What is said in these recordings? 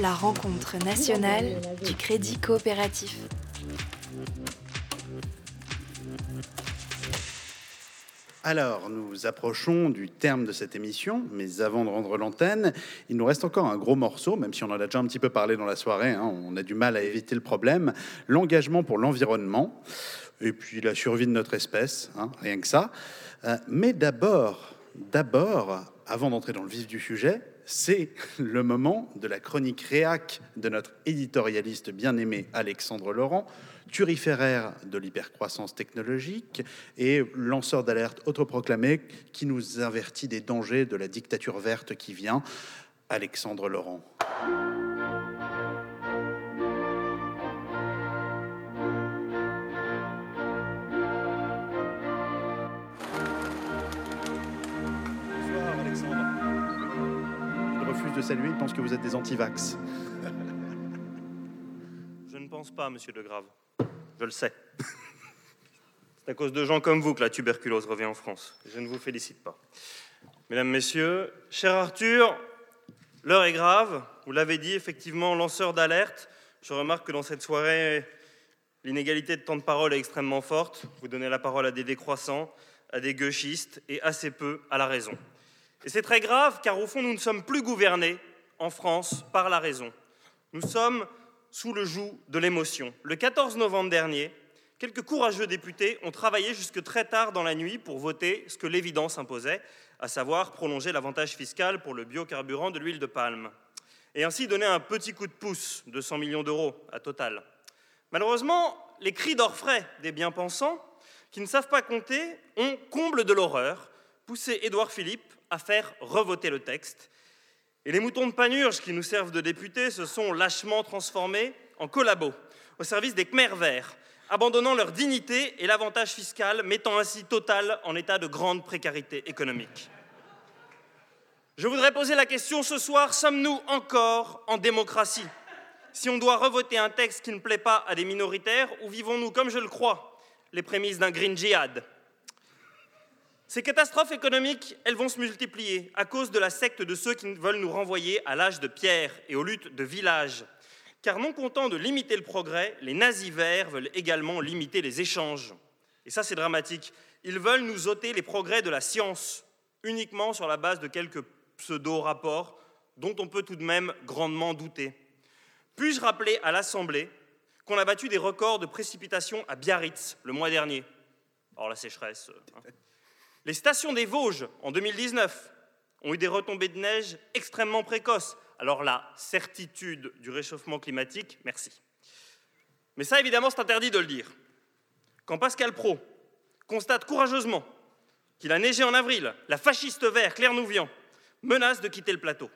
la rencontre nationale du crédit coopératif. Alors, nous approchons du terme de cette émission, mais avant de rendre l'antenne, il nous reste encore un gros morceau, même si on en a déjà un petit peu parlé dans la soirée, hein, on a du mal à éviter le problème, l'engagement pour l'environnement, et puis la survie de notre espèce, hein, rien que ça. Euh, mais d'abord, d'abord, avant d'entrer dans le vif du sujet, c'est le moment de la chronique réac de notre éditorialiste bien-aimé Alexandre Laurent, turiféraire de l'hypercroissance technologique et lanceur d'alerte autoproclamé qui nous avertit des dangers de la dictature verte qui vient. Alexandre Laurent. De saluer, il pense que vous êtes des antivax. Je ne pense pas, monsieur De Grave. Je le sais. C'est à cause de gens comme vous que la tuberculose revient en France. Je ne vous félicite pas. Mesdames, Messieurs, cher Arthur, l'heure est grave. Vous l'avez dit, effectivement, lanceur d'alerte. Je remarque que dans cette soirée, l'inégalité de temps de parole est extrêmement forte. Vous donnez la parole à des décroissants, à des gauchistes et assez peu à la raison. Et c'est très grave car au fond, nous ne sommes plus gouvernés en France par la raison. Nous sommes sous le joug de l'émotion. Le 14 novembre dernier, quelques courageux députés ont travaillé jusque très tard dans la nuit pour voter ce que l'évidence imposait, à savoir prolonger l'avantage fiscal pour le biocarburant de l'huile de palme, et ainsi donner un petit coup de pouce de 100 millions d'euros à Total. Malheureusement, les cris d'orfraie des bien-pensants, qui ne savent pas compter, ont, comble de l'horreur, poussé Édouard Philippe à faire revoter le texte. Et les moutons de panurge qui nous servent de députés se sont lâchement transformés en collabos au service des Khmers verts, abandonnant leur dignité et l'avantage fiscal, mettant ainsi Total en état de grande précarité économique. Je voudrais poser la question ce soir, sommes-nous encore en démocratie? Si on doit revoter un texte qui ne plaît pas à des minoritaires, ou vivons-nous, comme je le crois, les prémices d'un green jihad ces catastrophes économiques, elles vont se multiplier à cause de la secte de ceux qui veulent nous renvoyer à l'âge de pierre et aux luttes de village. Car non contents de limiter le progrès, les nazis verts veulent également limiter les échanges. Et ça, c'est dramatique. Ils veulent nous ôter les progrès de la science, uniquement sur la base de quelques pseudo-rapports dont on peut tout de même grandement douter. Puis-je rappeler à l'Assemblée qu'on a battu des records de précipitations à Biarritz le mois dernier? Or, la sécheresse. Hein. Les stations des Vosges, en 2019, ont eu des retombées de neige extrêmement précoces. Alors la certitude du réchauffement climatique, merci. Mais ça, évidemment, c'est interdit de le dire. Quand Pascal Pro constate courageusement qu'il a neigé en avril, la fasciste vert Claire Nouvian menace de quitter le plateau.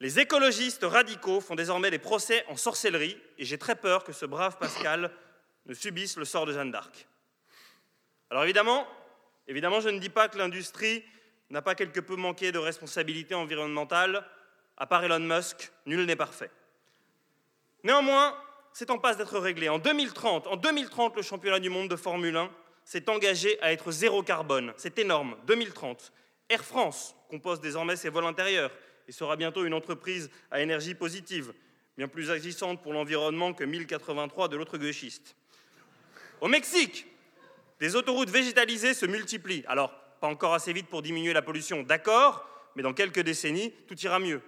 Les écologistes radicaux font désormais des procès en sorcellerie et j'ai très peur que ce brave Pascal ne subisse le sort de Jeanne d'Arc. Alors évidemment, Évidemment, je ne dis pas que l'industrie n'a pas quelque peu manqué de responsabilité environnementale. À part Elon Musk, nul n'est parfait. Néanmoins, c'est en passe d'être réglé. En 2030, en 2030, le championnat du monde de Formule 1 s'est engagé à être zéro carbone. C'est énorme. 2030. Air France compose désormais ses vols intérieurs et sera bientôt une entreprise à énergie positive, bien plus agissante pour l'environnement que 1083 de l'autre gauchiste. Au Mexique, des autoroutes végétalisées se multiplient. Alors, pas encore assez vite pour diminuer la pollution, d'accord, mais dans quelques décennies, tout ira mieux.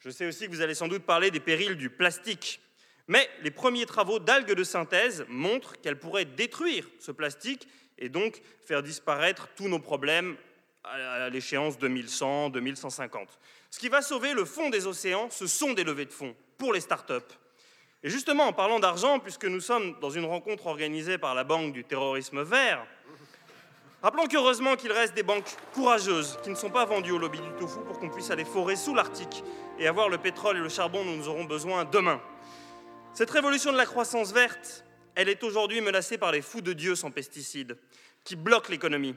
Je sais aussi que vous allez sans doute parler des périls du plastique. Mais les premiers travaux d'algues de synthèse montrent qu'elles pourraient détruire ce plastique et donc faire disparaître tous nos problèmes à l'échéance 2100-2150. Ce qui va sauver le fond des océans, ce sont des levées de fonds pour les start-up. Et justement, en parlant d'argent, puisque nous sommes dans une rencontre organisée par la Banque du terrorisme vert, rappelons qu'heureusement qu'il reste des banques courageuses qui ne sont pas vendues au lobby du tofu pour qu'on puisse aller forer sous l'Arctique et avoir le pétrole et le charbon dont nous aurons besoin demain. Cette révolution de la croissance verte, elle est aujourd'hui menacée par les fous de Dieu sans pesticides, qui bloquent l'économie.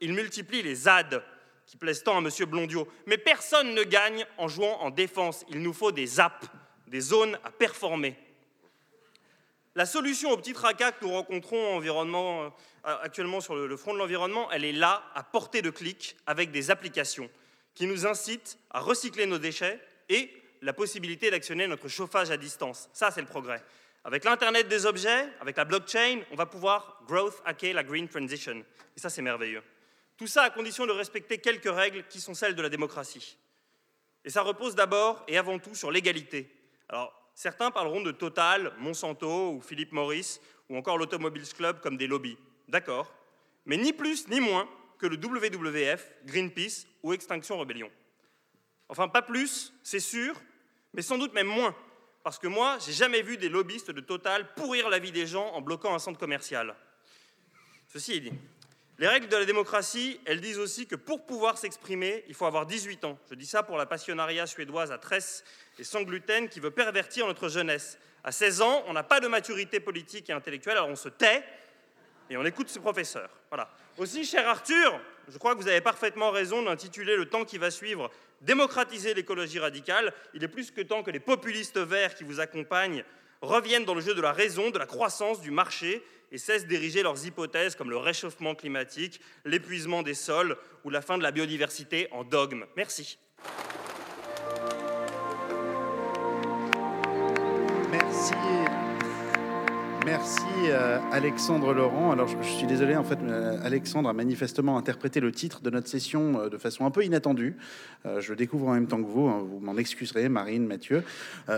Ils multiplient les ZAD, qui plaisent tant à M. Blondiot. Mais personne ne gagne en jouant en défense. Il nous faut des ZAP, des zones à performer. La solution au petit tracas que nous rencontrons euh, actuellement sur le front de l'environnement, elle est là, à portée de clic, avec des applications qui nous incitent à recycler nos déchets et la possibilité d'actionner notre chauffage à distance. Ça, c'est le progrès. Avec l'Internet des objets, avec la blockchain, on va pouvoir growth hacker la green transition. Et ça, c'est merveilleux. Tout ça à condition de respecter quelques règles qui sont celles de la démocratie. Et ça repose d'abord et avant tout sur l'égalité. Alors, certains parleront de Total, Monsanto ou Philippe Morris ou encore l'Automobiles Club comme des lobbies. D'accord. Mais ni plus ni moins que le WWF, Greenpeace ou Extinction Rebellion. Enfin, pas plus, c'est sûr, mais sans doute même moins. Parce que moi, j'ai jamais vu des lobbyistes de Total pourrir la vie des gens en bloquant un centre commercial. Ceci est dit. Les règles de la démocratie, elles disent aussi que pour pouvoir s'exprimer, il faut avoir 18 ans. Je dis ça pour la passionnariat suédoise à Tresse et sans gluten qui veut pervertir notre jeunesse. À 16 ans, on n'a pas de maturité politique et intellectuelle, alors on se tait et on écoute ses professeurs. Voilà. Aussi, cher Arthur, je crois que vous avez parfaitement raison d'intituler le temps qui va suivre Démocratiser l'écologie radicale. Il est plus que temps que les populistes verts qui vous accompagnent reviennent dans le jeu de la raison, de la croissance, du marché et cessent d'ériger leurs hypothèses comme le réchauffement climatique, l'épuisement des sols ou la fin de la biodiversité en dogme. Merci. Merci. Euh, Alexandre Laurent. Alors je, suis désolé, en fait, euh, Alexandre a manifestement interprété le titre de notre session euh, de façon un peu inattendue. je découvre en même temps que vous, hein, vous m'en excuserez, Marine, Mathieu.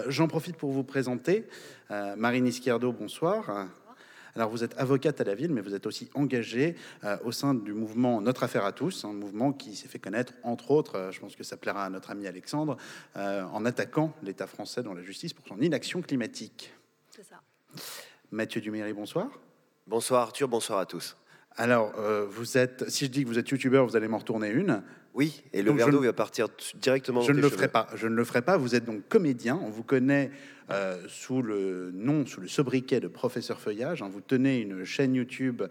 J'en profite pour vous présenter. Marine Izquierdo, bonsoir. Alors vous êtes avocate à la ville, mais vous êtes aussi engagée au sein du mouvement Notre Affaire à tous, un mouvement qui s'est fait connaître, entre autres, je pense que ça plaira à notre ami Alexandre, en attaquant l'État français dans la justice pour son inaction climatique. C'est ça. Mathieu Duméry, bonsoir. Bonsoir Arthur, bonsoir à tous. Alors, euh, vous êtes, si je dis que vous êtes youtubeur, vous allez m'en retourner une. Oui, et le verre d'eau va partir directement. Je ne le ferai pas. Je ne le ferai pas. Vous êtes donc comédien. On vous connaît euh, sous le nom, sous le sobriquet de professeur Feuillage. Vous tenez une chaîne YouTube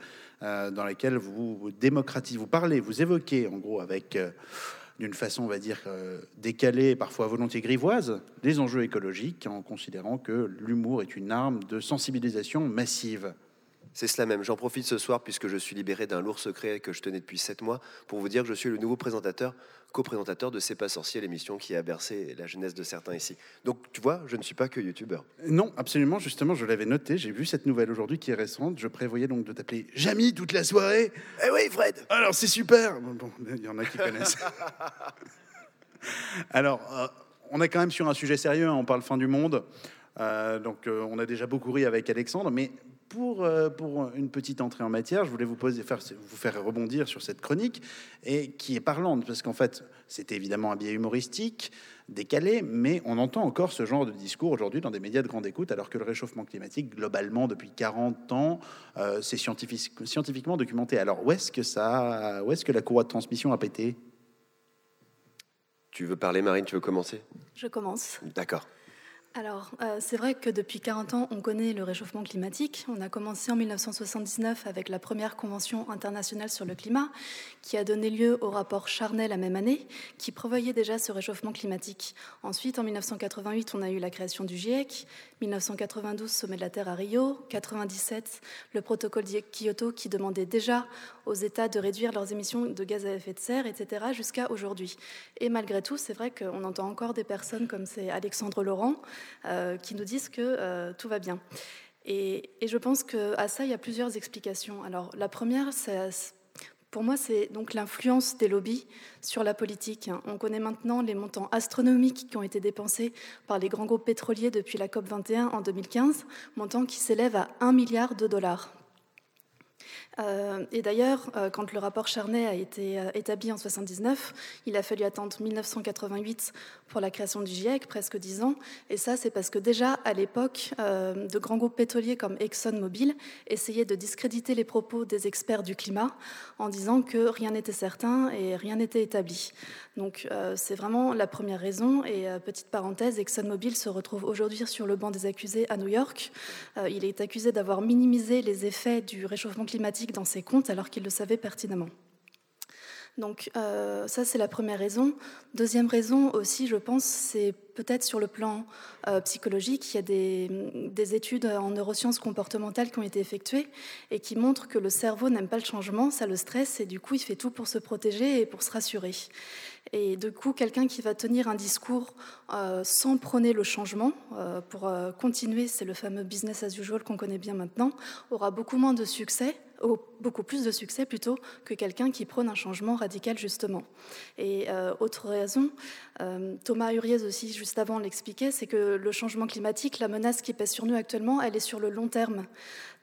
euh, dans laquelle vous, démocratisez, vous parlez, vous évoquez, en gros, avec d'une façon, on va dire, décalée, parfois volontiers grivoise, les enjeux écologiques, en considérant que l'humour est une arme de sensibilisation massive. C'est cela même. J'en profite ce soir, puisque je suis libéré d'un lourd secret que je tenais depuis sept mois, pour vous dire que je suis le nouveau présentateur, co-présentateur de C'est pas sorcier, l'émission qui a bercé la jeunesse de certains ici. Donc, tu vois, je ne suis pas que youtubeur. Non, absolument. Justement, je l'avais noté. J'ai vu cette nouvelle aujourd'hui qui est récente. Je prévoyais donc de t'appeler Jamie toute la soirée. Eh oui, Fred Alors, c'est super Bon, il y en a qui connaissent. Alors, euh, on est quand même sur un sujet sérieux. Hein. On parle fin du monde. Euh, donc, euh, on a déjà beaucoup ri avec Alexandre, mais pour, euh, pour une petite entrée en matière, je voulais vous, poser, faire, vous faire rebondir sur cette chronique, et qui est parlante, parce qu'en fait, c'était évidemment un biais humoristique, décalé, mais on entend encore ce genre de discours aujourd'hui dans des médias de grande écoute, alors que le réchauffement climatique, globalement, depuis 40 ans, euh, c'est scientifique, scientifiquement documenté. Alors, où est-ce que, ça, où est-ce que la courroie de transmission a pété? Tu veux parler, Marine? Tu veux commencer? Je commence. D'accord. Alors, euh, c'est vrai que depuis 40 ans, on connaît le réchauffement climatique. On a commencé en 1979 avec la première Convention internationale sur le climat, qui a donné lieu au rapport Charnay la même année, qui prévoyait déjà ce réchauffement climatique. Ensuite, en 1988, on a eu la création du GIEC, 1992, sommet de la Terre à Rio, 97, le protocole de Kyoto qui demandait déjà aux États de réduire leurs émissions de gaz à effet de serre, etc., jusqu'à aujourd'hui. Et malgré tout, c'est vrai qu'on entend encore des personnes comme c'est Alexandre Laurent qui nous disent que euh, tout va bien. Et, je pense qu'à ça, il y a plusieurs explications. Alors, la première, pour moi, c'est donc l'influence des lobbies sur la politique. On connaît maintenant les montants astronomiques qui ont été dépensés par les grands groupes pétroliers depuis la COP 21 en 2015, montants qui s'élèvent à 1 milliard de dollars. Euh, et d'ailleurs, euh, quand le rapport Charnay a été euh, établi en 79, il a fallu attendre 1988 pour la création du GIEC, presque dix ans. Et ça, c'est parce que déjà, à l'époque, de grands groupes pétroliers comme ExxonMobil essayaient de discréditer les propos des experts du climat en disant que rien n'était certain et rien n'était établi. Donc, c'est vraiment la première raison. Et petite parenthèse, ExxonMobil se retrouve aujourd'hui sur le banc des accusés à New York. il est accusé d'avoir minimisé les effets du réchauffement climatique dans ses comptes alors qu'il le savait pertinemment. Donc euh, ça, c'est la première raison. Deuxième raison aussi, je pense, c'est peut-être sur le plan euh, psychologique. Il y a des, études en neurosciences comportementales qui ont été effectuées et qui montrent que le cerveau n'aime pas le changement, ça le stresse et du coup, il fait tout pour se protéger et pour se rassurer. Et du coup, quelqu'un qui va tenir un discours euh, sans prôner le changement, euh, pour euh, continuer, c'est le fameux business as usual qu'on connaît bien maintenant, aura beaucoup moins de succès, ou beaucoup plus de succès plutôt, que quelqu'un qui prône un changement radical, justement. Et autre raison, Thomas Huriez aussi, juste avant, l'expliquait, c'est que le changement climatique, la menace qui pèse sur nous actuellement, elle est sur le long terme.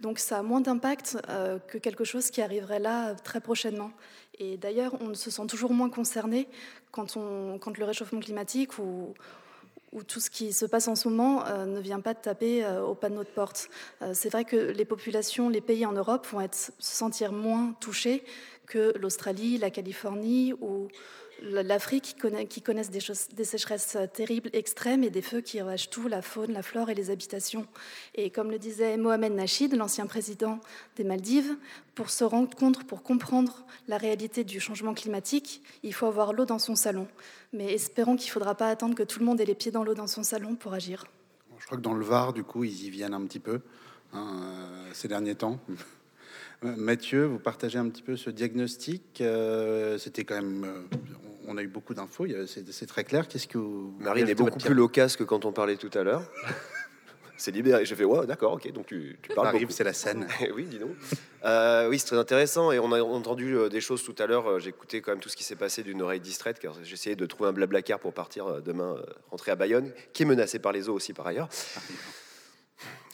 Donc ça a moins d'impact que quelque chose qui arriverait là très prochainement. Et d'ailleurs, on se sent toujours moins concerné quand, quand le réchauffement climatique ou, ou tout ce qui se passe en ce moment euh, ne vient pas de taper euh, au pas de porte. Euh, c'est vrai que les populations, les pays en Europe vont se sentir moins touchés que l'Australie, la Californie ou l'Afrique qui, connaissent des, des, sécheresses terribles, extrêmes et des feux qui ravagent tout, la faune, la flore et les habitations. Et comme le disait Mohamed Nachid, l'ancien président des Maldives, pour se rendre compte, pour comprendre la réalité du changement climatique, il faut avoir l'eau dans son salon. Mais espérons qu'il ne faudra pas attendre que tout le monde ait les pieds dans l'eau dans son salon pour agir. Je crois que dans le Var, du coup, ils y viennent un petit peu hein, euh, ces derniers temps. Mathieu, vous partagez un petit peu ce diagnostic. Euh, c'était quand même, euh, on a eu beaucoup d'infos, c'est très clair. Qu'est-ce que vous, Marine est beaucoup plus loquace que quand on parlait tout à l'heure. c'est libéré. J'ai fait, ouais, d'accord, ok, donc tu, tu parles. Arrive, c'est la scène. oui, dis donc. Euh, oui, c'est très intéressant. Et on a entendu des choses tout à l'heure. J'ai écouté quand même tout ce qui s'est passé d'une oreille distraite, car essayé de trouver un blabla car pour partir demain, rentrer à Bayonne, qui est menacé par les eaux aussi par ailleurs.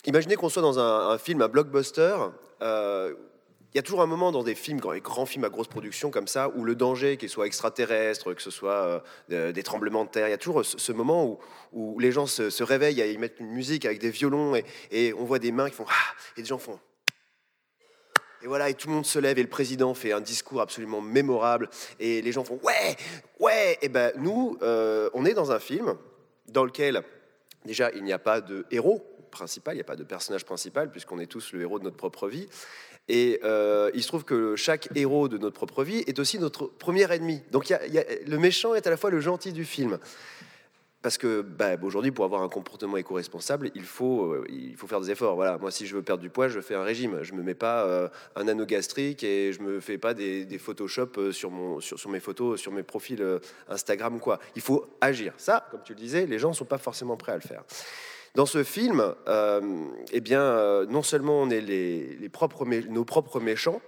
Imaginez qu'on soit dans un, un, film, un blockbuster, euh, il y a toujours un moment dans des films, les grands films à grosse production comme ça, où le danger, qu'il soit extraterrestre, que ce soit euh, des tremblements de terre, il y a toujours ce, moment où, les gens se, réveillent, ils mettent une musique avec des violons et, on voit des mains qui font ah, et des gens font et voilà, et tout le monde se lève et le président fait un discours absolument mémorable et les gens font ouais, ouais. Et ben nous, euh, on est dans un film dans lequel déjà il n'y a pas de héros principal, il n'y a pas de personnage principal puisqu'on est tous le héros de notre propre vie. Et euh, il se trouve que chaque héros de notre propre vie est aussi notre premier ennemi. Donc le méchant est à la fois le gentil du film. Parce que bah, aujourd'hui, pour avoir un comportement éco-responsable, il faut, euh, il faut faire des efforts. Voilà, moi, si je veux perdre du poids, je fais un régime. Je me mets pas euh, un anneau gastrique et je me fais pas des, des Photoshop sur, mes photos, sur mes profils Instagram. Quoi. Il faut agir. Ça, comme tu le disais, les gens ne sont pas forcément prêts à le faire. Dans ce film, euh, eh bien, euh, non seulement on est les, propres, nos propres méchants,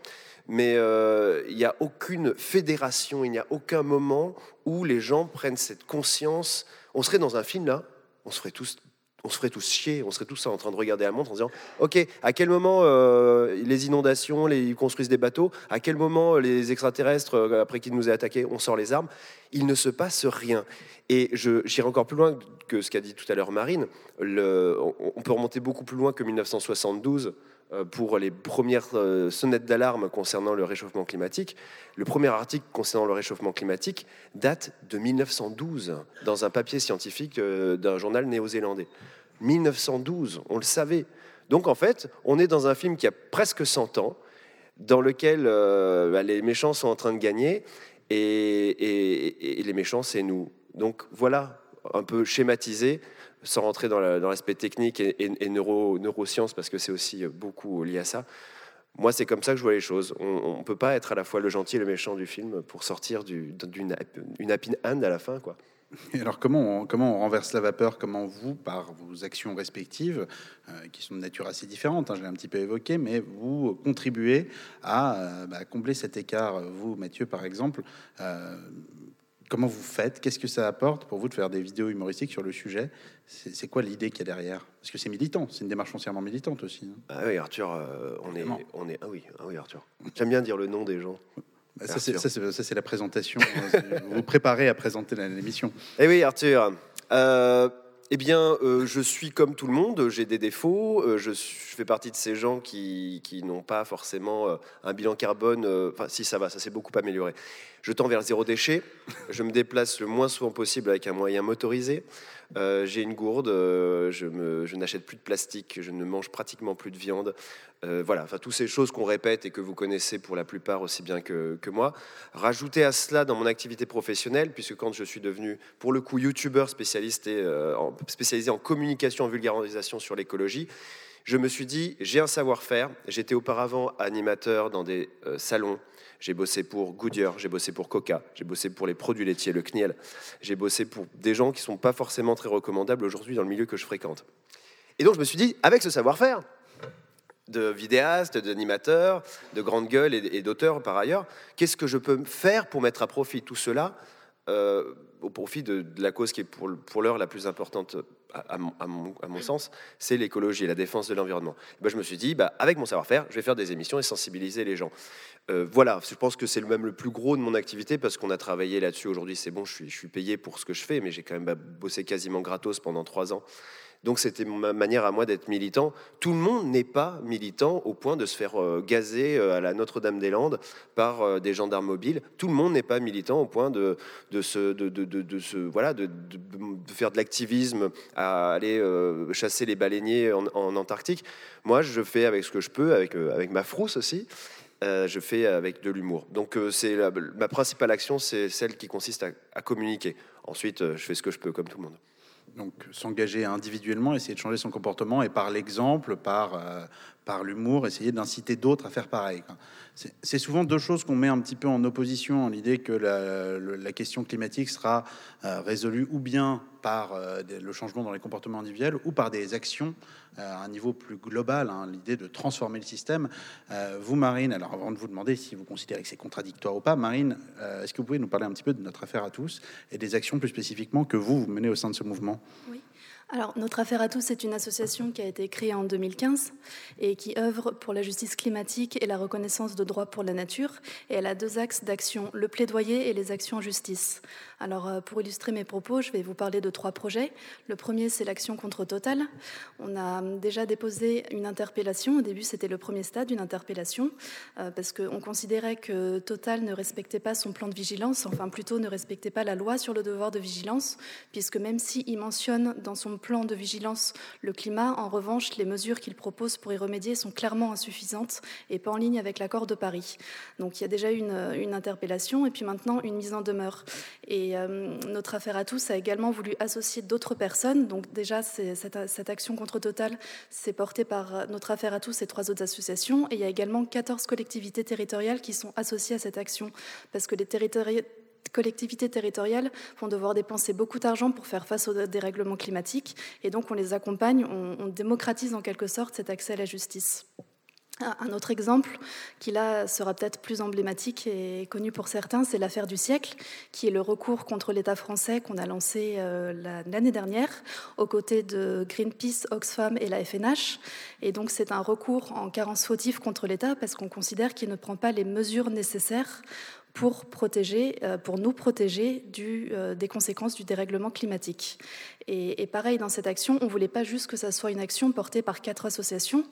mais euh, il n'y a aucune fédération, il n'y a aucun moment où les gens prennent cette conscience. On serait dans un film là, on se ferait tous on se ferait tous chier, on serait tous en train de regarder la montre en disant Ok, à quel moment les inondations, les, ils construisent des bateaux À quel moment les extraterrestres, après qu'ils nous aient attaqués, on sort les armes Il ne se passe rien. Et j'irai encore plus loin que ce qu'a dit tout à l'heure Marine. On, peut remonter beaucoup plus loin que 1972 euh, pour les premières euh, sonnettes d'alarme concernant le réchauffement climatique. Le premier article concernant le réchauffement climatique date de 1912 dans un papier scientifique euh, d'un journal néo-zélandais. 1912, on le savait. Donc en fait, on est dans un film qui a presque 100 ans, dans lequel bah, les méchants sont en train de gagner et les méchants, c'est nous. Donc voilà, un peu schématisé, sans rentrer dans l'aspect technique et, neuro, neurosciences, parce que c'est aussi beaucoup lié à ça. Moi, c'est comme ça que je vois les choses. On ne peut pas être à la fois le gentil et le méchant du film pour sortir d'une une happy end à la fin. quoi. Et alors, comment on, comment on renverse la vapeur? Comment vous, par vos actions respectives, euh, qui sont de nature assez différente, hein, je l'ai un petit peu évoqué, mais vous contribuez à euh, bah, combler cet écart Vous, Mathieu, par exemple, euh, Comment vous faites Qu'est-ce que ça apporte pour vous de faire des vidéos humoristiques sur le sujet? C'est quoi l'idée qu'il y a derrière? Parce que c'est militant, c'est une démarche foncièrement militante aussi. Hein. Ah oui, Arthur, euh, on, est, on est. Ah oui, ah oui Arthur. J'aime bien dire le nom des gens. Bah, ça, c'est la présentation. vous vous préparez à présenter l'émission. Eh oui, Arthur. Euh, eh bien, euh, je suis comme tout le monde, j'ai des défauts, je, fais partie de ces gens qui, qui n'ont pas forcément un bilan carbone, enfin si ça va, ça s'est beaucoup amélioré, je tends vers zéro déchet. Je me déplace le moins souvent possible avec un moyen motorisé. Euh, j'ai une gourde. Euh, je, n'achète plus de plastique. Je ne mange pratiquement plus de viande. Euh, voilà, enfin, toutes ces choses qu'on répète et que vous connaissez pour la plupart aussi bien que, moi. Rajouter à cela dans mon activité professionnelle, puisque quand je suis devenu, pour le coup, youtubeur spécialisé en communication, en vulgarisation sur l'écologie, je me suis dit, j'ai un savoir-faire. J'étais auparavant animateur dans des salons J'ai bossé pour Goodyear, j'ai bossé pour Coca, j'ai bossé pour les produits laitiers, le CNIEL. J'ai bossé pour des gens qui sont pas forcément très recommandables aujourd'hui dans le milieu que je fréquente. Et donc je me suis dit, avec ce savoir-faire de vidéaste, d'animateur, de grande gueule et d'auteur par ailleurs, qu'est-ce que je peux faire pour mettre à profit tout cela euh, au profit de, la cause qui est pour, l'heure la plus importante à, mon, sens, c'est l'écologie et la défense de l'environnement. Ben, je me suis dit, bah, avec mon savoir-faire, je vais faire des émissions et sensibiliser les gens. Euh, voilà, je pense que c'est même le plus gros de mon activité parce qu'on a travaillé là-dessus. Aujourd'hui, c'est bon, je suis, je suis payé pour ce que je fais, mais j'ai quand même bah, bossé quasiment gratos pendant trois ans. Donc c'était ma manière à moi d'être militant. Tout le monde n'est pas militant au point de se faire euh, gazer euh, à la Notre-Dame-des-Landes par euh, des gendarmes mobiles. Tout le monde n'est pas militant au point de, de, se, voilà, de, faire de l'activisme, à aller chasser les baleiniers en, Antarctique. Moi, je fais avec ce que je peux, avec, avec ma frousse aussi. Je fais avec de l'humour. Donc c'est ma principale action, c'est celle qui consiste à, communiquer. Ensuite, je fais ce que je peux, comme tout le monde. Donc s'engager individuellement, essayer de changer son comportement et par l'exemple, par, euh, par l'humour, essayer d'inciter d'autres à faire pareil. C'est souvent deux choses qu'on met un petit peu en opposition, l'idée que la, question climatique sera euh, résolue ou bien par euh, le changement dans les comportements individuels ou par des actions euh, à un niveau plus global, hein, l'idée de transformer le système. Vous, Marine, alors avant de vous demander si vous considérez que c'est contradictoire ou pas, Marine, est-ce que vous pouvez nous parler un petit peu de notre affaire à tous et des actions plus spécifiquement que vous, vous menez au sein de ce mouvement? Alors, Notre Affaire à tous est une association qui a été créée en 2015 et qui œuvre pour la justice climatique et la reconnaissance de droits pour la nature. Et elle a deux axes d'action, le plaidoyer et les actions en justice. Alors, euh, pour illustrer mes propos, je vais vous parler de trois projets. Le premier, c'est l'action contre Total. On a déjà déposé une interpellation. Au début, c'était le premier stade d'une interpellation euh, parce qu'on considérait que Total ne respectait pas son plan de vigilance, enfin plutôt ne respectait pas la loi sur le devoir de vigilance, puisque même s'il mentionne dans son plan de vigilance le climat, en revanche, les mesures qu'il propose pour y remédier sont clairement insuffisantes et pas en ligne avec l'accord de Paris. Donc il y a déjà une, une interpellation et puis maintenant une mise en demeure. Euh, notre affaire à tous a également voulu associer d'autres personnes. Donc déjà, cette, action contre Total, c'est porté par euh, notre affaire à tous et trois autres associations. Et il y a également 14 collectivités territoriales qui sont associées à cette action, parce que les collectivités territoriales vont devoir dépenser beaucoup d'argent pour faire face au dérèglement climatique. Et donc, on les accompagne, on démocratise en quelque sorte cet accès à la justice. Un un autre exemple qui là sera peut-être plus emblématique et connu pour certains, c'est l'affaire du siècle, qui est le recours contre l'État français qu'on a lancé euh, la- l'année dernière aux côtés de Greenpeace, Oxfam et la FNH. Et donc c'est un recours en carence fautive contre l'État parce qu'on considère qu'il ne prend pas les mesures nécessaires pour protéger, euh, pour nous protéger euh, des conséquences du dérèglement climatique. Et, pareil, dans cette action, on ne voulait pas juste que ça soit une action portée par quatre associations,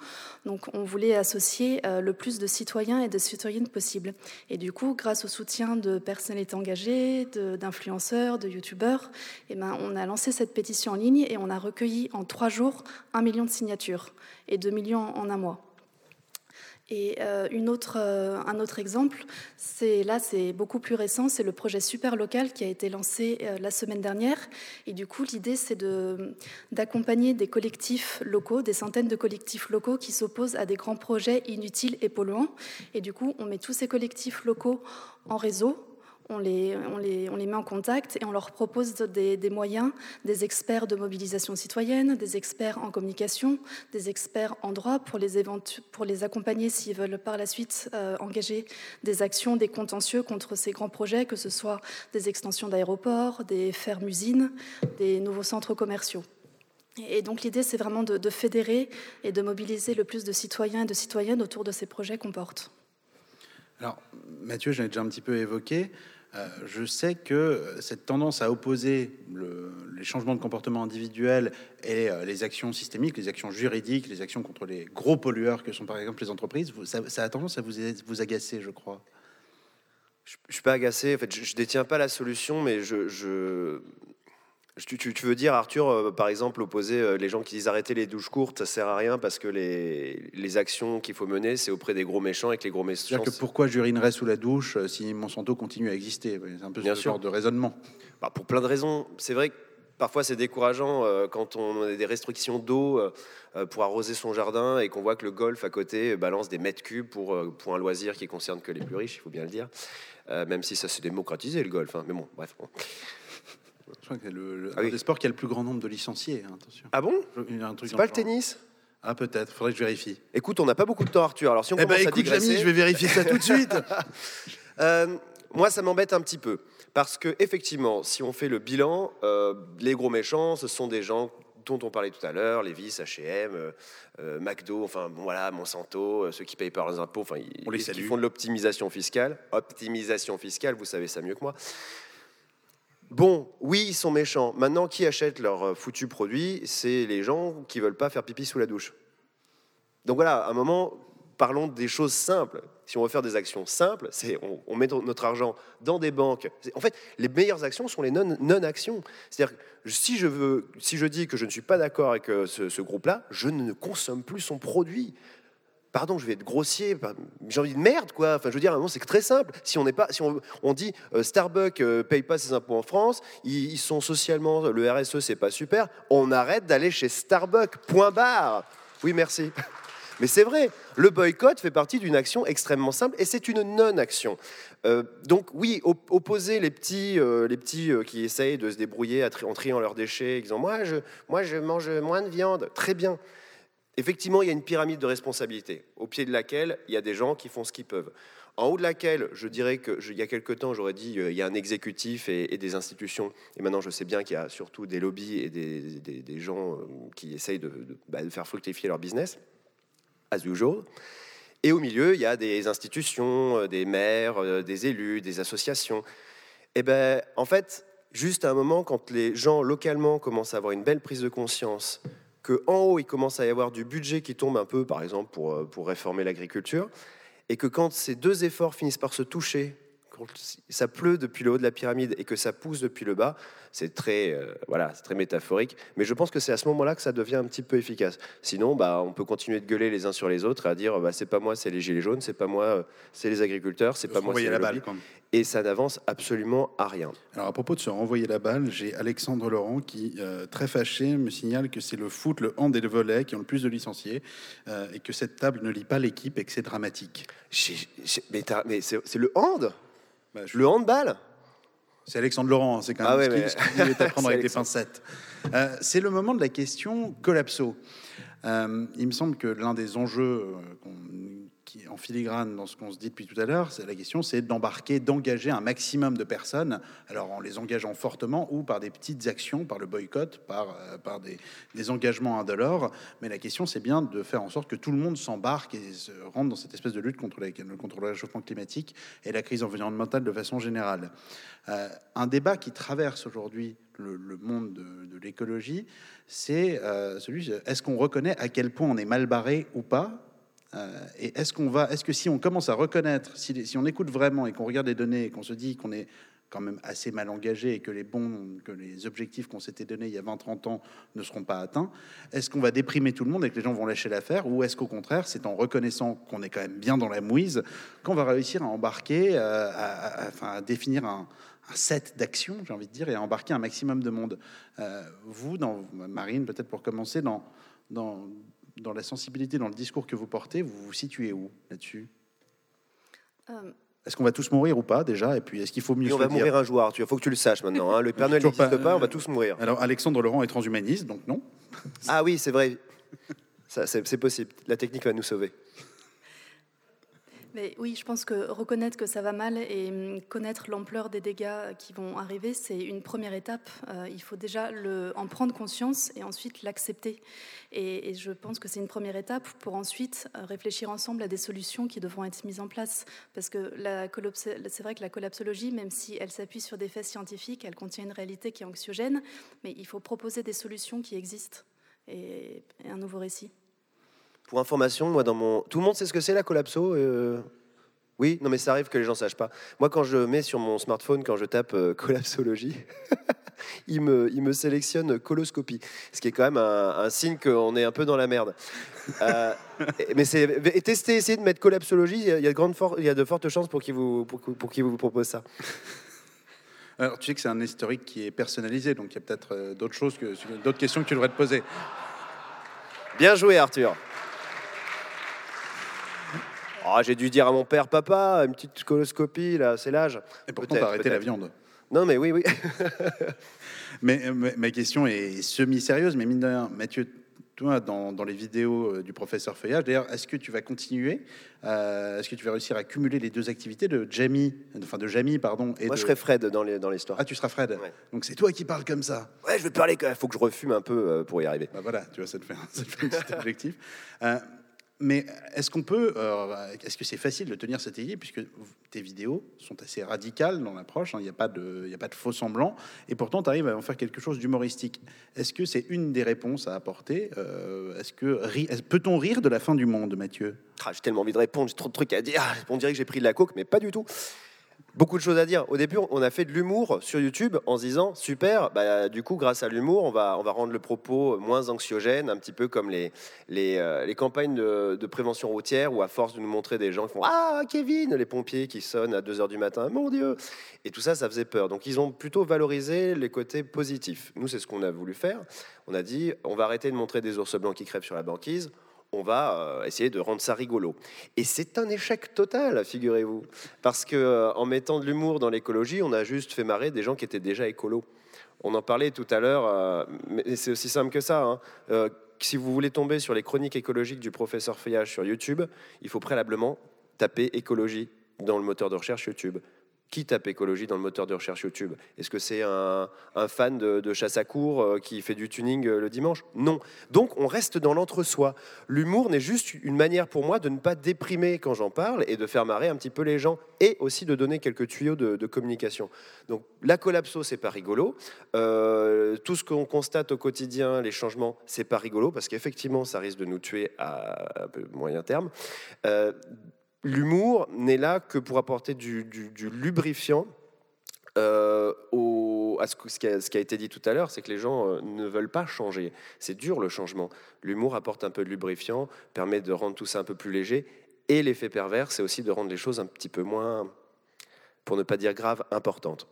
donc on voulait associer euh, le plus de citoyens et de citoyennes possible. Et du coup, grâce au soutien de personnalités engagées, de- d'influenceurs, de, youtubeurs, eh ben, on a lancé cette pétition en ligne et on a recueilli en trois jours un million de signatures et deux millions en un mois. Et euh, euh, un autre exemple, c'est là, c'est beaucoup plus récent, c'est le projet Super Local qui a été lancé euh, la semaine dernière. Et du coup, l'idée, c'est d'accompagner des collectifs locaux, des centaines de collectifs locaux qui s'opposent à des grands projets inutiles et polluants. Et du coup, on met tous ces collectifs locaux en réseau. On les, met en contact et on leur propose des, moyens, des experts de mobilisation citoyenne, des experts en communication, des experts en droit pour les, accompagner s'ils veulent par la suite euh, engager des actions, des contentieux contre ces grands projets, que ce soit des extensions d'aéroports, des fermes-usines, des nouveaux centres commerciaux. Et donc l'idée, c'est vraiment de, de fédérer et de mobiliser le plus de citoyens et de citoyennes autour de ces projets qu'on porte. Alors, Mathieu, j'en ai déjà un petit peu évoqué. Euh, je sais que cette tendance à opposer le- les changements de comportement individuels et euh, les actions systémiques, les actions juridiques, les actions contre les gros pollueurs que sont par exemple les entreprises, ça, a tendance à vous, agacer, je crois. Je, je suis pas agacé. En fait, je, je détiens pas la solution, mais je- tu, tu- tu veux dire, Arthur, euh, par exemple, opposer euh, les gens qui disent arrêter les douches courtes, ça sert à rien parce que les, les actions qu'il faut mener, c'est auprès des gros méchants et que les gros méchants. C'est-à-dire que pourquoi j'urinerais sous la douche euh, si Monsanto continue à exister? C'est un peu Bien ce sûr. genre de raisonnement. Bah, pour plein de raisons. C'est vrai que parfois c'est décourageant euh, quand on a des restrictions d'eau euh, pour arroser son jardin et qu'on voit que le golf à côté balance des mètres cubes pour, euh, pour un loisir qui concerne que les plus riches, il faut bien le dire. Même si ça s'est démocratisé le golf. hein. Mais bon, bref. bon. Je crois que c'est le, le- Ah oui. des sports qui a le plus grand nombre de licenciés. hein, attention. Ah bon C'est pas le tennis Ah, peut-être. Faudrait que je vérifie. Écoute, on n'a pas beaucoup de temps, Arthur. Alors si on Eh ben, commence à écoute, digresser, Jamy, je vais vérifier ça tout de suite. Euh, moi, ça m'embête un petit peu. Parce que, effectivement, si on fait le bilan, euh, les gros méchants, ce sont des gens dont on parlait tout à l'heure, Levis, H&M, euh, McDo, enfin bon, voilà, Monsanto, euh, ceux qui payent par les impôts, enfin ils, On les qui font de l'optimisation fiscale. Optimisation fiscale, vous savez ça mieux que moi. Bon, oui, ils sont méchants. Maintenant, qui achète leurs euh, foutus produits C'est les gens qui veulent pas faire pipi sous la douche. Donc voilà, à un moment, parlons des choses simples. Si on veut faire des actions simples, c'est on, met notre argent dans des banques. En fait, les meilleures actions sont les non- non-actions. C'est-à-dire, si je, si je dis que je ne suis pas d'accord avec euh, ce groupe-là, je ne consomme plus son produit. Pardon, je vais être grossier. J'ai envie de merde, quoi. Enfin, je veux dire, c'est très simple. Si on n'est pas, si on, on dit euh, Starbucks euh, paye pas ses impôts en France, ils, sont socialement, le RSE, c'est pas super. On arrête d'aller chez Starbucks. Point barre. Oui, merci. Mais c'est vrai, le boycott fait partie d'une action extrêmement simple et c'est une non-action. Euh, donc oui, op- opposer les petits, euh, les petits qui essayent de se débrouiller en triant leurs déchets, en disant moi moi je mange moins de viande, très bien. Effectivement, il y a une pyramide de responsabilité au pied de laquelle il y a des gens qui font ce qu'ils peuvent. En haut de laquelle, je dirais que je- il y a quelque temps, j'aurais dit euh, il y a un exécutif et, des institutions. Et maintenant, je sais bien qu'il y a surtout des lobbies et des, gens euh, qui essayent bah, de faire fructifier leur business as usual. Et au milieu, il y a des institutions, euh, des maires, des élus, des associations. Et ben, en fait, juste à un moment, quand les gens localement commencent à avoir une belle prise de conscience, que en haut, il commence à y avoir du budget qui tombe un peu, par exemple, pour, euh, pour réformer l'agriculture, et que quand ces deux efforts finissent par se toucher, quand ça pleut depuis le haut de la pyramide et que ça pousse depuis le bas, c'est très, euh, voilà, c'est très métaphorique. Mais je pense que c'est à ce moment-là que ça devient un petit peu efficace. Sinon, bah, on peut continuer de gueuler les uns sur les autres et à dire, bah, c'est pas moi, c'est les gilets jaunes, c'est pas moi, euh, c'est les agriculteurs, c'est pas moi, c'est la balle. quoi. Et ça n'avance absolument à rien. Alors à propos de se renvoyer la balle, j'ai Alexandre Laurent qui, euh, très fâché, me signale que c'est le foot, le hand et le volet qui ont le plus de licenciés euh, et que cette table ne lit pas l'équipe et que c'est dramatique. Mais c'est le hand? Bah, je- Le handball C'est Alexandre Laurent, hein, c'est quand même Ah ouais, ce qui- mais- ce qui est à prendre C'est avec des pincettes. Euh, c'est le moment de la question collapso. Euh, il me semble que l'un des enjeux euh, qu'on- qui en filigrane dans ce qu'on se dit depuis tout à l'heure, c'est la question, c'est d'embarquer, d'engager un maximum de personnes, alors en les engageant fortement ou par des petites actions, par le boycott, par, euh, des, des engagements indolores. Mais la question, c'est bien de faire en sorte que tout le monde s'embarque et se rentre dans cette espèce de lutte contre, contre le réchauffement climatique et la crise environnementale de façon générale. Euh, un débat qui traverse aujourd'hui le, monde de, l'écologie, c'est euh, celui est-ce qu'on reconnaît à quel point on est mal barré ou pas Euh, Et est-ce qu'on va, est-ce que si on commence à reconnaître, si, on écoute vraiment et qu'on regarde les données et qu'on se dit qu'on est quand même assez mal engagé et que les bons, que les objectifs qu'on s'était donnés il y a 20-30 ans ne seront pas atteints, est-ce qu'on va déprimer tout le monde et que les gens vont lâcher l'affaire ou est-ce qu'au contraire, c'est en reconnaissant qu'on est quand même bien dans la mouise qu'on va réussir à embarquer, euh, à, définir un, set d'actions, j'ai envie de dire, et à embarquer un maximum de monde. Euh, vous, Marine, peut-être pour commencer, dans, dans la sensibilité, dans le discours que vous portez, vous vous situez où là-dessus? Euh, Est-ce qu'on va tous mourir ou pas déjà? Et puis, est-ce qu'il faut mieux Et on se va dire mourir un jour, il faut que tu le saches maintenant. hein. Le Père Noël n'existe pas, pas, on va tous mourir. Alors, Alexandre Laurent est transhumaniste, donc non. Ah oui, c'est vrai. C'est possible. La technique va nous sauver. Mais oui, je pense que reconnaître que ça va mal et hum, connaître l'ampleur des dégâts qui vont arriver, c'est une première étape. Euh, il faut déjà en prendre conscience et ensuite l'accepter. Et, je pense que c'est une première étape pour ensuite euh, réfléchir ensemble à des solutions qui devront être mises en place. Parce que c'est vrai que la collapsologie, même si elle s'appuie sur des faits scientifiques, elle contient une réalité qui est anxiogène, mais il faut proposer des solutions qui existent et un nouveau récit. Pour information, moi, dans mon. Tout le monde sait ce que c'est la collapso euh, Oui, non, mais ça arrive que les gens sachent pas. Moi, quand je mets sur mon smartphone, quand je tape euh, collapsologie, il, me, il me sélectionne coloscopie, ce qui est quand même un, un signe qu'on est un peu dans la merde. Euh, mais c'est et testez, essayez de mettre collapsologie. Il y a, de grandes for- il y a de fortes chances pour qu'il vous pour, pour vous propose ça. Alors, tu sais que c'est un historique qui est personnalisé, donc il y a peut-être euh, d'autres choses, que, d'autres questions que tu devrais te poser. Bien joué, Arthur. Oh, j'ai dû dire à mon père, papa, une petite coloscopie, là, c'est l'âge. Et pourtant, t'as arrêté la viande. Non, mais oui, oui. Mais, euh, ma- ma question est semi-sérieuse, mais mine de rien, Mathieu, toi, dans, dans les vidéos euh, du professeur Feuillage, d'ailleurs, est-ce que tu vas continuer euh, Est-ce que tu vas réussir à cumuler les deux activités de Jamie, enfin de Jamie, pardon, et Moi, de... je serai Fred dans les- dans l'histoire. Ah, tu seras Fred. Ouais. Donc c'est toi qui parles comme ça. Ouais, je vais parler même. Faut que je refume un peu pour y arriver. Bah voilà, tu vois, ça te fait un, ça te fait un petit objectif. Euh, mais est-ce qu'on peut, euh, est-ce que c'est facile de tenir cette idée puisque tes vidéos sont assez radicales dans l'approche, hein, il n'y a pas de, a pas de faux semblants, et pourtant tu arrives à en faire quelque chose d'humoristique. Est-ce que c'est une des réponses à apporter Euh, Est-ce que peut-on rire de la fin du monde, Mathieu? Ah, j'ai tellement envie de répondre, j'ai trop de trucs à dire. Ah, on dirait que j'ai pris de la coke, mais pas du tout. Beaucoup de choses à dire. Au début, on a fait de l'humour sur YouTube en se disant super, bah, du coup, grâce à l'humour, on va, on va rendre le propos moins anxiogène, un petit peu comme les, euh, les campagnes de, de prévention routière où, à force de nous montrer des gens qui font Ah, Kevin, les pompiers qui sonnent à 2 h du matin, mon Dieu Et tout ça, ça faisait peur. Donc, ils ont plutôt valorisé les côtés positifs. Nous, c'est ce qu'on a voulu faire. On a dit on va arrêter de montrer des ours blancs qui crèvent sur la banquise on va euh, essayer de rendre ça rigolo. Et c'est un échec total, figurez-vous. Parce que euh, en mettant de l'humour dans l'écologie, on a juste fait marrer des gens qui étaient déjà écolos. On en parlait tout à l'heure, euh, mais c'est aussi simple que ça. hein. Si vous voulez tomber sur les chroniques écologiques du professeur Feuillage sur YouTube, il faut préalablement taper écologie dans le moteur de recherche YouTube. Qui tape écologie dans le moteur de recherche YouTube? Est-ce que c'est un, fan de, chasse à cours euh, qui fait du tuning euh, le dimanche? Non. Donc on reste dans l'entre-soi. L'humour n'est juste une manière pour moi de ne pas déprimer quand j'en parle et de faire marrer un petit peu les gens et aussi de donner quelques tuyaux de, communication. Donc la collapso, c'est pas rigolo. Euh, tout ce qu'on constate au quotidien, les changements, c'est pas rigolo parce qu'effectivement, ça risque de nous tuer à, moyen terme. L'humour n'est là que pour apporter du, lubrifiant euh, à ce, que- ce qui a, ce qui a été dit tout à l'heure, c'est que les gens euh, ne veulent pas changer. C'est dur le changement. L'humour apporte un peu de lubrifiant, permet de rendre tout ça un peu plus léger. Et l'effet pervers, c'est aussi de rendre les choses un petit peu moins, pour ne pas dire grave, importantes.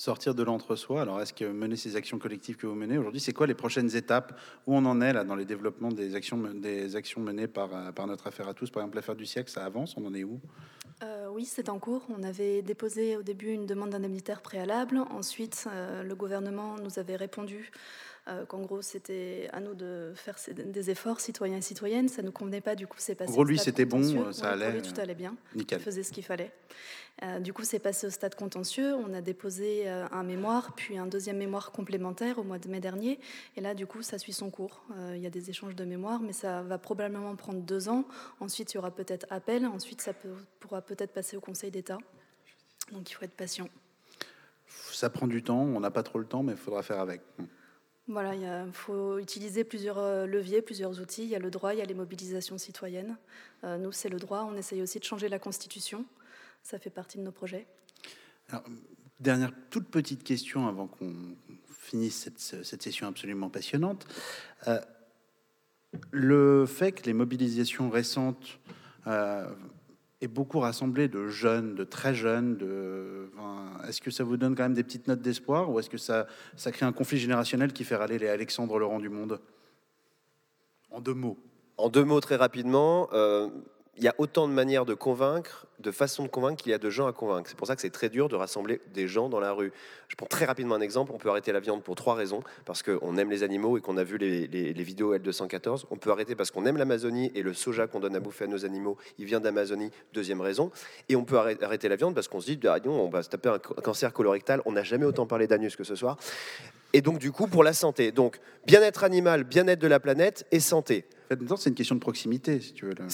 Sortir de l'entre-soi. Alors, est-ce que mener ces actions collectives que vous menez aujourd'hui, c'est quoi les prochaines étapes? Où on en est là dans les développements des actions, des actions menées par, euh, par notre affaire à tous? Par exemple, l'affaire du siècle, ça avance? On en est où? Euh, oui, c'est en cours. On avait déposé au début une demande d'indemnitaire préalable. Ensuite, euh, le gouvernement nous avait répondu euh, qu'en gros, c'était à nous de faire des efforts, citoyens et citoyennes. Ça ne nous convenait pas, du coup, c'est passé. En gros, au lui, c'était bon, euh, ça pour allait, lui, tout euh, allait bien. Nickel. Il faisait ce qu'il fallait. Euh, du coup, c'est passé au stade contentieux. On a déposé euh, un mémoire, puis un deuxième mémoire complémentaire au mois de mai dernier. Et là, du coup, ça suit son cours. Il y a des échanges de mémoire, mais ça va probablement prendre deux ans. Ensuite, il y aura peut-être appel. Ensuite, ça peut- pourra peut-être passer au Conseil d'État. Donc, il faut être patient. Ça prend du temps, on n'a pas trop le temps, mais il faudra faire avec. Voilà, il faut utiliser plusieurs euh, leviers, plusieurs outils. Il y a le droit, il y a les mobilisations citoyennes. Euh, nous, c'est le droit. On essaye aussi de changer la Constitution. Ça fait partie de nos projets. Dernière toute petite question avant qu'on finisse cette, cette session absolument passionnante. Euh, le fait que les mobilisations récentes aient beaucoup rassemblé de jeunes, de très jeunes, de, enfin, est-ce que ça vous donne quand même des petites notes d'espoir ou est-ce que ça, ça crée un conflit générationnel qui fait râler les Alexandre Laurent du monde? En deux mots. En deux mots, très rapidement, euh, il y a autant de manières de convaincre, de façons de convaincre qu'il y a de gens à convaincre. C'est pour ça que c'est très dur de rassembler des gens dans la rue. Je prends très rapidement un exemple. On peut arrêter la viande pour trois raisons. Parce qu'on aime les animaux et qu'on a vu les, les- les vidéos L214. On peut arrêter parce qu'on aime l'Amazonie et le soja qu'on donne à bouffer à nos animaux, il vient d'Amazonie. Deuxième raison. Et on peut arrêter la viande parce qu'on se dit, ah, non, on va se taper un cancer colorectal. On n'a jamais autant parlé d'anus que ce soir. Et donc, du coup, pour la santé. Donc, bien-être animal, bien-être de la planète et santé. En fait, c'est une question de proximité, si tu veux. là.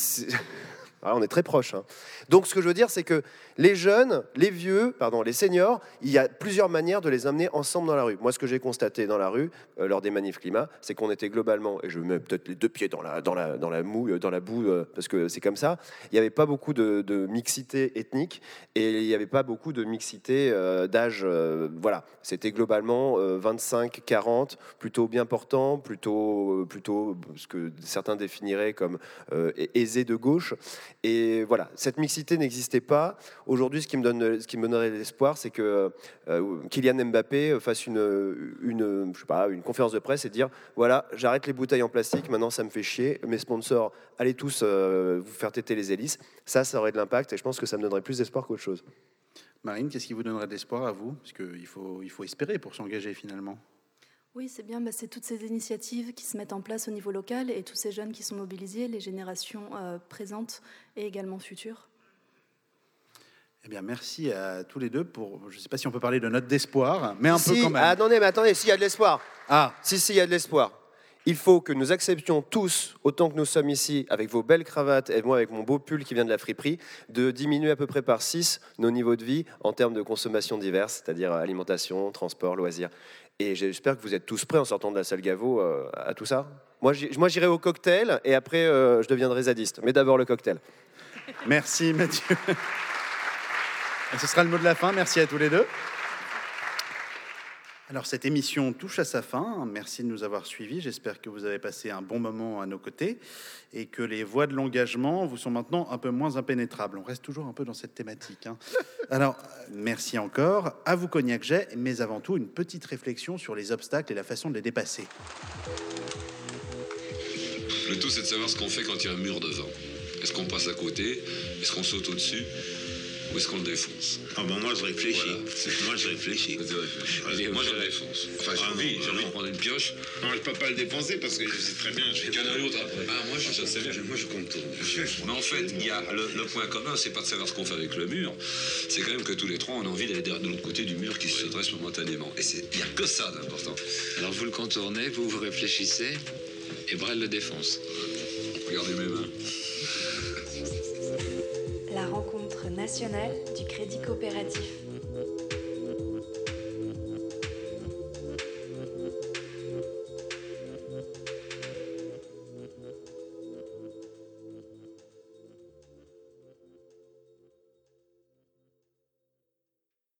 Ah, on est très proche. hein. Donc, ce que je veux dire, c'est que les jeunes, les vieux, pardon, les seniors, il y a plusieurs manières de les amener ensemble dans la rue. Moi, ce que j'ai constaté dans la rue, euh, lors des manifs climat, c'est qu'on était globalement, et je mets peut-être les deux pieds dans la, moue, euh, dans la boue, euh, parce que c'est comme ça, il n'y avait pas beaucoup de, mixité ethnique et il n'y avait pas beaucoup de mixité d'âge. voilà, c'était globalement 25-40, plutôt bien portant, plutôt, plutôt ce que certains définiraient comme aisé de gauche. Et voilà, cette mixité n'existait pas. Aujourd'hui, ce qui me donne, ce qui me donnerait l'espoir, c'est que euh, Kylian Mbappé fasse une, une, je sais pas, une conférence de presse et dire voilà, j'arrête les bouteilles en plastique. Maintenant, ça me fait chier. Mes sponsors, allez tous euh, vous faire têter les hélices. Ça, ça aurait de l'impact et je pense que ça me donnerait plus d'espoir qu'autre chose. Marine, qu'est-ce qui vous donnerait de l'espoir à vous? Parce qu'il faut, il faut espérer pour s'engager finalement. Oui, c'est bien. Bah, c'est toutes ces initiatives qui se mettent en place au niveau local et tous ces jeunes qui sont mobilisés, les générations euh, présentes et également futures. Eh bien, merci à tous les deux pour. Je ne sais pas si on peut parler de note d'espoir, mais un peu quand même. Ah, attendez, mais attendez, s'il y a de l'espoir. Ah, Si, si, il y a de l'espoir. Il faut que nous acceptions tous, autant que nous sommes ici, avec vos belles cravates et moi avec mon beau pull qui vient de la friperie, de diminuer à peu près par 6 nos niveaux de vie en termes de consommation diverses, c'est-à-dire alimentation, transport, loisirs. Et j'espère que vous êtes tous prêts en sortant de la salle Gaveau à tout ça. Moi, j'irai au cocktail et après, euh, je deviendrai zadiste. Mais d'abord le cocktail. merci Mathieu. Ce sera le mot de la fin. Merci à tous les deux. Alors, cette émission touche à sa fin. Merci de nous avoir suivis. J'espère que vous avez passé un bon moment à nos côtés et que les voies de l'engagement vous sont maintenant un peu moins impénétrables. On reste toujours un peu dans cette thématique. hein. Alors, merci encore. À vous, Cognac Jet, mais avant tout, une petite réflexion sur les obstacles et la façon de les dépasser. Le tout, c'est de savoir ce qu'on fait quand il y a un mur devant. Est-ce qu'on passe à côté? Est-ce qu'on saute au-dessus? Ou est-ce qu'on le défonce? Ah ben moi je réfléchis. Voilà. Moi je réfléchis. Allez, Moi, je le défonce. Enfin, j'ai Ah envie, non, j'ai ah envie de prendre une pioche. Non, je peux pas le dépenser parce que je sais très bien. Je Il y en a un autre après. Ah, moi, je, sais bien. Moi je contourne. Mais en fait, il y a le, le point commun, c'est pas de savoir ce qu'on fait avec le mur, c'est quand même que tous les trois, on a envie d'aller de l'autre côté du mur qui se dresse momentanément. Et c'est- il n'y a que ça d'important. Alors vous le contournez, vous vous réfléchissez, et Brel le défonce. Regardez mes mains. Nationale du Crédit Coopératif.